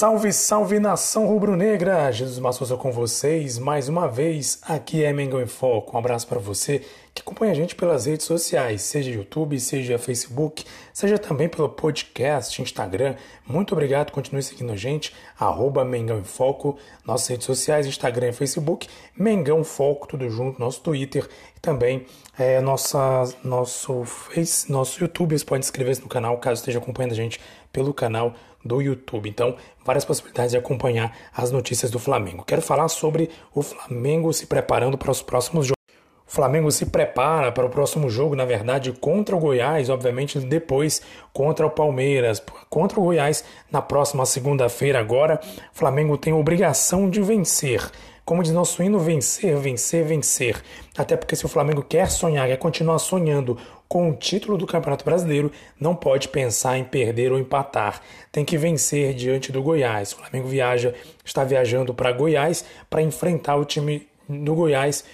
Salve, salve nação rubro-negra! Jesus Massosa com vocês mais uma vez. Aqui é Mengão em Foco. Um abraço para você que acompanha a gente pelas redes sociais, seja YouTube, seja Facebook, seja também pelo podcast, Instagram. Muito obrigado, continue seguindo a gente, arroba Mengão em Foco, nossas redes sociais, Instagram e Facebook, Mengão Foco, tudo junto, nosso Twitter e também é, nossa, nosso, face, nosso YouTube. Você pode inscrever-se no canal caso esteja acompanhando a gente pelo canal do YouTube. Então, várias possibilidades de acompanhar as notícias do Flamengo. Quero falar sobre o Flamengo se preparando para os próximos jogos. O Flamengo se prepara para o próximo jogo, na verdade, contra o Goiás, obviamente depois contra o Palmeiras. Contra o Goiás, na próxima segunda-feira, agora, o Flamengo tem obrigação de vencer. Como diz nosso hino, vencer, vencer, vencer. Até porque se o Flamengo quer sonhar, quer continuar sonhando com o título do Campeonato Brasileiro, não pode pensar em perder ou empatar. Tem que vencer diante do Goiás. O Flamengo viaja, está viajando para Goiás para enfrentar o time do Goiás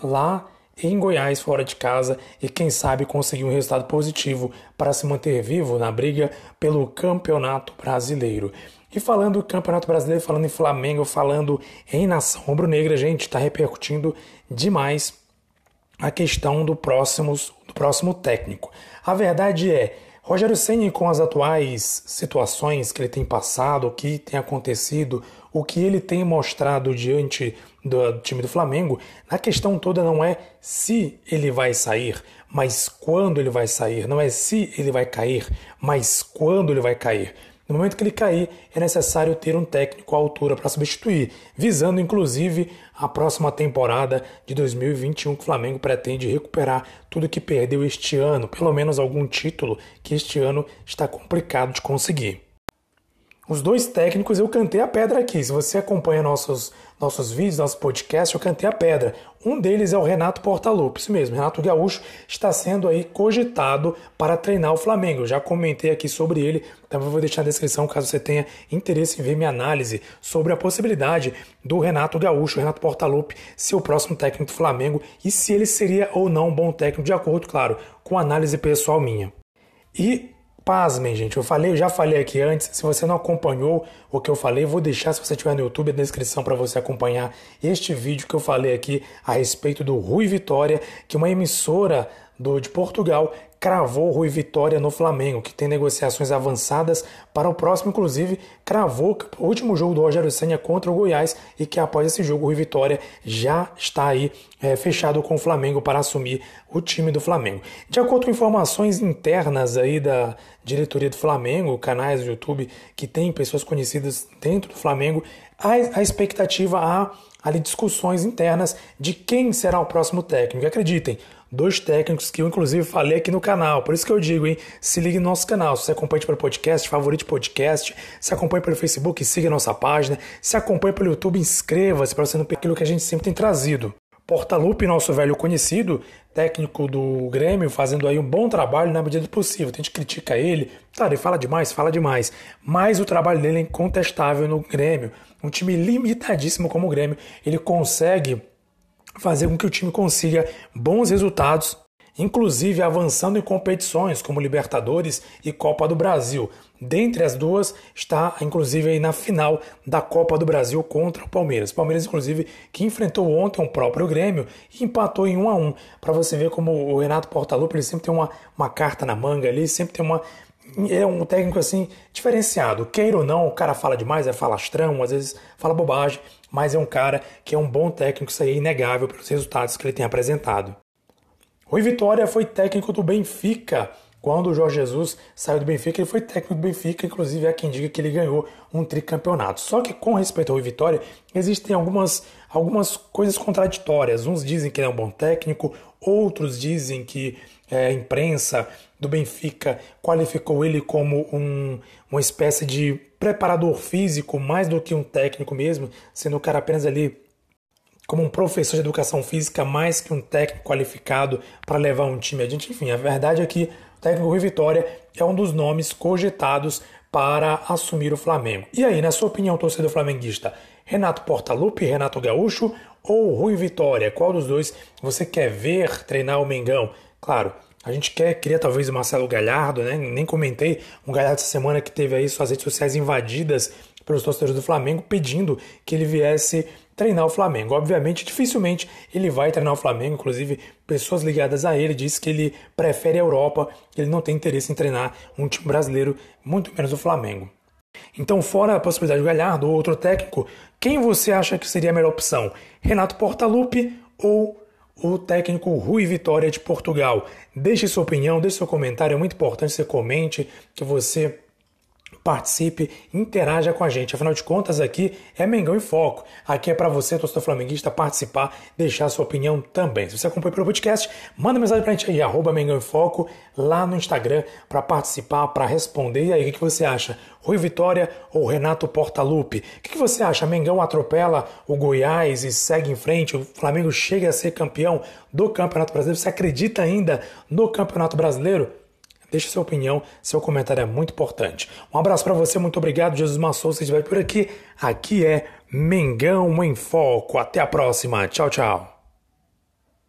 lá em Goiás, fora de casa, e quem sabe conseguir um resultado positivo para se manter vivo na briga pelo Campeonato Brasileiro. E falando do Campeonato Brasileiro, falando em Flamengo, falando em nação rubro-negra, gente, está repercutindo demais a questão do próximo, do próximo técnico. A verdade é, Rogério Ceni com as atuais situações que ele tem passado, o que tem acontecido, o que ele tem mostrado diante do time do Flamengo, a questão toda não é se ele vai sair, mas quando ele vai sair. Não é se ele vai cair, mas quando ele vai cair. No momento que ele cair, é necessário ter um técnico à altura para substituir, visando inclusive a próxima temporada de 2021 que o Flamengo pretende recuperar tudo que perdeu este ano, pelo menos algum título que este ano está complicado de conseguir. Os dois técnicos eu cantei a pedra aqui. Se você acompanha nossos, nossos vídeos, nosso podcast, eu cantei a pedra. Um deles é o Renato Portaluppi, isso mesmo. Renato Gaúcho está sendo aí cogitado para treinar o Flamengo. Eu já comentei aqui sobre ele, também vou deixar na descrição caso você tenha interesse em ver minha análise sobre a possibilidade do Renato Gaúcho, Renato Portaluppi, ser o próximo técnico do Flamengo e se ele seria ou não um bom técnico, de acordo, claro, com análise pessoal minha. E Pasmem, gente, eu falei, eu já falei aqui antes. Se você não acompanhou o que eu falei, vou deixar se você estiver no YouTube na descrição para você acompanhar este vídeo que eu falei aqui a respeito do Rui Vitória, que é uma emissora do, de Portugal cravou Rui Vitória no Flamengo, que tem negociações avançadas para o próximo, inclusive cravou o último jogo do Rogério Senna contra o Goiás e que após esse jogo o Rui Vitória já está aí é, fechado com o Flamengo para assumir o time do Flamengo. De acordo com informações internas aí da diretoria do Flamengo, canais do YouTube que tem pessoas conhecidas dentro do Flamengo, a, a expectativa há ali discussões internas de quem será o próximo técnico. Acreditem, dois técnicos que eu inclusive falei aqui no canal. Por isso que eu digo, hein? Se ligue no nosso canal. Se você acompanha pelo podcast, favorite podcast. Se acompanha pelo Facebook, siga nossa página. Se acompanha pelo YouTube, inscreva-se para você não perder aquilo que a gente sempre tem trazido. Portalupe, nosso velho conhecido, técnico do Grêmio, fazendo aí um bom trabalho na medida do possível. A gente critica ele, tá, ele fala demais, fala demais, mas o trabalho dele é incontestável no Grêmio. Um time limitadíssimo como o Grêmio, ele consegue fazer com que o time consiga bons resultados, inclusive avançando em competições como Libertadores e Copa do Brasil. Dentre as duas está inclusive aí na final da Copa do Brasil contra o Palmeiras. Palmeiras inclusive que enfrentou ontem o próprio Grêmio e empatou em 1 a 1. Para você ver como o Renato Portaluppi ele sempre tem uma, uma carta na manga ali, sempre tem uma é um técnico assim diferenciado. Queira ou não, o cara fala demais, é falastrão, às vezes fala bobagem, mas é um cara que é um bom técnico, isso aí é inegável pelos resultados que ele tem apresentado. Rui Vitória foi técnico do Benfica. Quando o Jorge Jesus saiu do Benfica, ele foi técnico do Benfica, inclusive há quem diga que ele ganhou um tricampeonato. Só que com respeito ao Rui Vitória, existem algumas, algumas coisas contraditórias. Uns dizem que ele é um bom técnico, Outros dizem que é, a imprensa do Benfica qualificou ele como um, uma espécie de preparador físico, mais do que um técnico mesmo, sendo o cara apenas ali como um professor de educação física, mais que um técnico qualificado para levar um time adiante. Enfim, a verdade é que o técnico Rui Vitória é um dos nomes cogitados para assumir o Flamengo. E aí, na sua opinião, torcedor flamenguista, Renato Portaluppi, Renato Gaúcho ou Rui Vitória? Qual dos dois você quer ver treinar o Mengão? Claro, a gente quer, queria talvez o Marcelo Galhardo, né? Nem comentei um Galhardo essa semana que teve aí suas redes sociais invadidas pelos torcedores do Flamengo pedindo que ele viesse treinar o Flamengo. Obviamente, dificilmente ele vai treinar o Flamengo, inclusive pessoas ligadas a ele dizem que ele prefere a Europa, que ele não tem interesse em treinar um time brasileiro, muito menos o Flamengo. Então, fora a possibilidade do Galhardo ou outro técnico, quem você acha que seria a melhor opção? Renato Portaluppi ou o técnico Rui Vitória de Portugal? Deixe sua opinião, deixe seu comentário, é muito importante que você comente, que você participe, interaja com a gente. Afinal de contas, aqui é Mengão em Foco. Aqui é para você, torcedor flamenguista, participar, deixar sua opinião também. Se você acompanha pelo podcast, manda mensagem pra gente aí, arroba Mengão em Foco, lá no Instagram, para participar, para responder. E aí, o que você acha? Rui Vitória ou Renato Portaluppi? O que você acha? Mengão atropela o Goiás e segue em frente? O Flamengo chega a ser campeão do Campeonato Brasileiro? Você acredita ainda no Campeonato Brasileiro? Deixe sua opinião, seu comentário é muito importante. Um abraço para você, muito obrigado. Jesus Massou, se estiver por aqui. Aqui é Mengão em Foco. Até a próxima. Tchau, tchau.